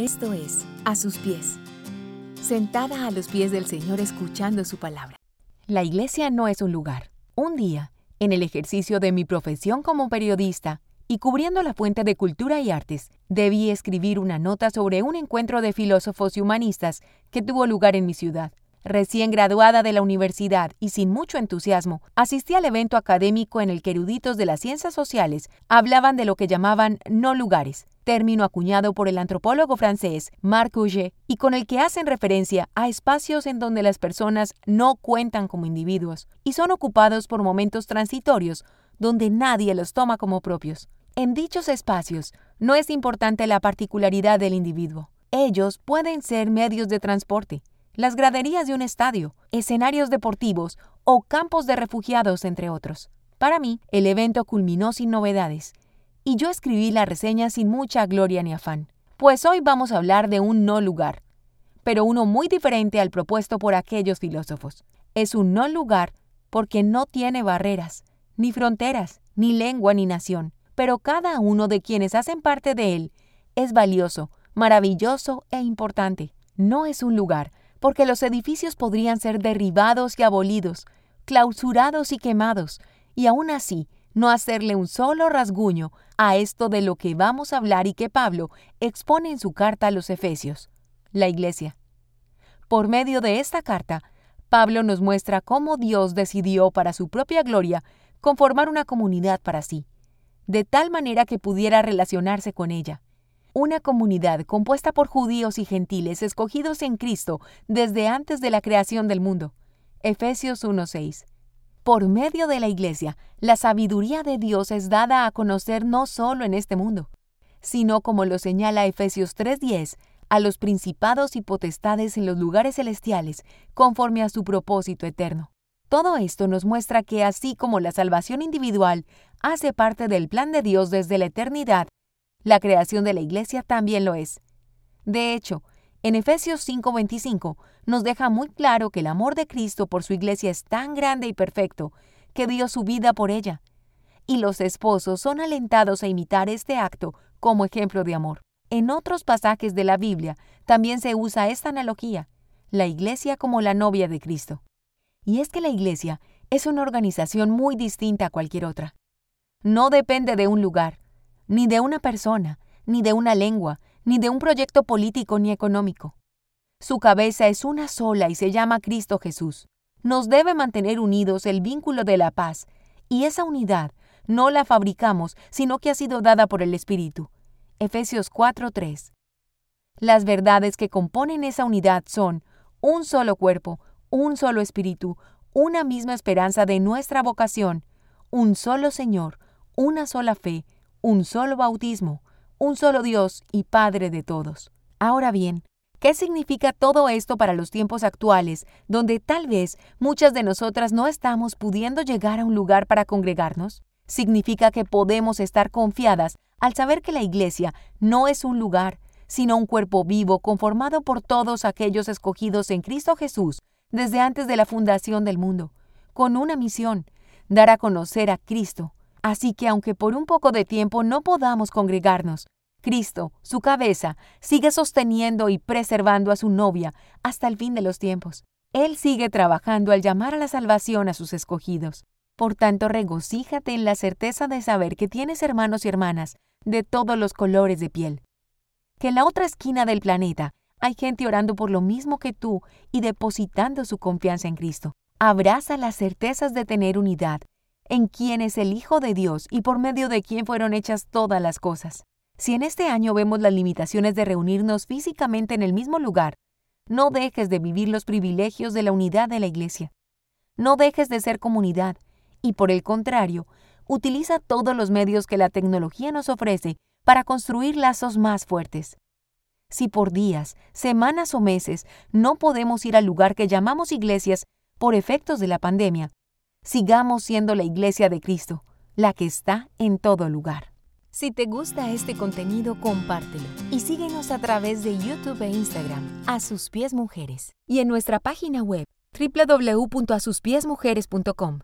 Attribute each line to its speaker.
Speaker 1: Esto es, a sus pies. Sentada a los pies del Señor escuchando su palabra. La iglesia no es un lugar. Un día, en el ejercicio de mi profesión como periodista y cubriendo la fuente de cultura y artes, debí escribir una nota sobre un encuentro de filósofos y humanistas que tuvo lugar en mi ciudad. Recién graduada de la universidad y sin mucho entusiasmo, asistí al evento académico en el que eruditos de las ciencias sociales hablaban de lo que llamaban no lugares, término acuñado por el antropólogo francés Marc Auger y con el que hacen referencia a espacios en donde las personas no cuentan como individuos y son ocupados por momentos transitorios donde nadie los toma como propios. En dichos espacios no es importante la particularidad del individuo. Ellos pueden ser medios de transporte, las graderías de un estadio, escenarios deportivos o campos de refugiados, entre otros. Para mí, el evento culminó sin novedades, y yo escribí la reseña sin mucha gloria ni afán, pues hoy vamos a hablar de un no lugar, pero uno muy diferente al propuesto por aquellos filósofos. Es un no lugar porque no tiene barreras, ni fronteras, ni lengua, ni nación, pero cada uno de quienes hacen parte de él es valioso, maravilloso e importante. No es un lugar, porque los edificios podrían ser derribados y abolidos, clausurados y quemados, y aún así no hacerle un solo rasguño a esto de lo que vamos a hablar y que Pablo expone en su carta a los Efesios, la Iglesia. Por medio de esta carta, Pablo nos muestra cómo Dios decidió para su propia gloria conformar una comunidad para sí, de tal manera que pudiera relacionarse con ella una comunidad compuesta por judíos y gentiles escogidos en Cristo desde antes de la creación del mundo. Efesios 1:6. Por medio de la Iglesia, la sabiduría de Dios es dada a conocer no solo en este mundo, sino como lo señala Efesios 3:10, a los principados y potestades en los lugares celestiales, conforme a su propósito eterno. Todo esto nos muestra que así como la salvación individual hace parte del plan de Dios desde la eternidad, la creación de la Iglesia también lo es. De hecho, en Efesios 5:25 nos deja muy claro que el amor de Cristo por su Iglesia es tan grande y perfecto que dio su vida por ella. Y los esposos son alentados a imitar este acto como ejemplo de amor. En otros pasajes de la Biblia también se usa esta analogía, la Iglesia como la novia de Cristo. Y es que la Iglesia es una organización muy distinta a cualquier otra. No depende de un lugar, ni de una persona, ni de una lengua, ni de un proyecto político ni económico. Su cabeza es una sola y se llama Cristo Jesús. Nos debe mantener unidos el vínculo de la paz, y esa unidad no la fabricamos, sino que ha sido dada por el Espíritu. Efesios 4:3. Las verdades que componen esa unidad son un solo cuerpo, un solo espíritu, una misma esperanza de nuestra vocación, un solo Señor, una sola fe, un solo bautismo, un solo Dios y Padre de todos. Ahora bien, ¿qué significa todo esto para los tiempos actuales, donde tal vez muchas de nosotras no estamos pudiendo llegar a un lugar para congregarnos? Significa que podemos estar confiadas al saber que la iglesia no es un lugar, sino un cuerpo vivo conformado por todos aquellos escogidos en Cristo Jesús desde antes de la fundación del mundo, con una misión, dar a conocer a Cristo, Así que aunque por un poco de tiempo no podamos congregarnos, Cristo, su cabeza, sigue sosteniendo y preservando a su novia hasta el fin de los tiempos. Él sigue trabajando al llamar a la salvación a sus escogidos. Por tanto, regocíjate en la certeza de saber que tienes hermanos y hermanas de todos los colores de piel. Que en la otra esquina del planeta hay gente orando por lo mismo que tú y depositando su confianza en Cristo. Abraza las certezas de tener unidad en quien es el Hijo de Dios y por medio de quien fueron hechas todas las cosas. Si en este año vemos las limitaciones de reunirnos físicamente en el mismo lugar, no dejes de vivir los privilegios de la unidad de la Iglesia. No dejes de ser comunidad y, por el contrario, utiliza todos los medios que la tecnología nos ofrece para construir lazos más fuertes. Si por días, semanas o meses no podemos ir al lugar que llamamos iglesias por efectos de la pandemia, sigamos siendo la iglesia de Cristo, la que está en todo lugar. Si te gusta este contenido, compártelo y síguenos a través de YouTube e Instagram, A Sus Pies Mujeres, y en nuestra página web www.asuspiesmujeres.com.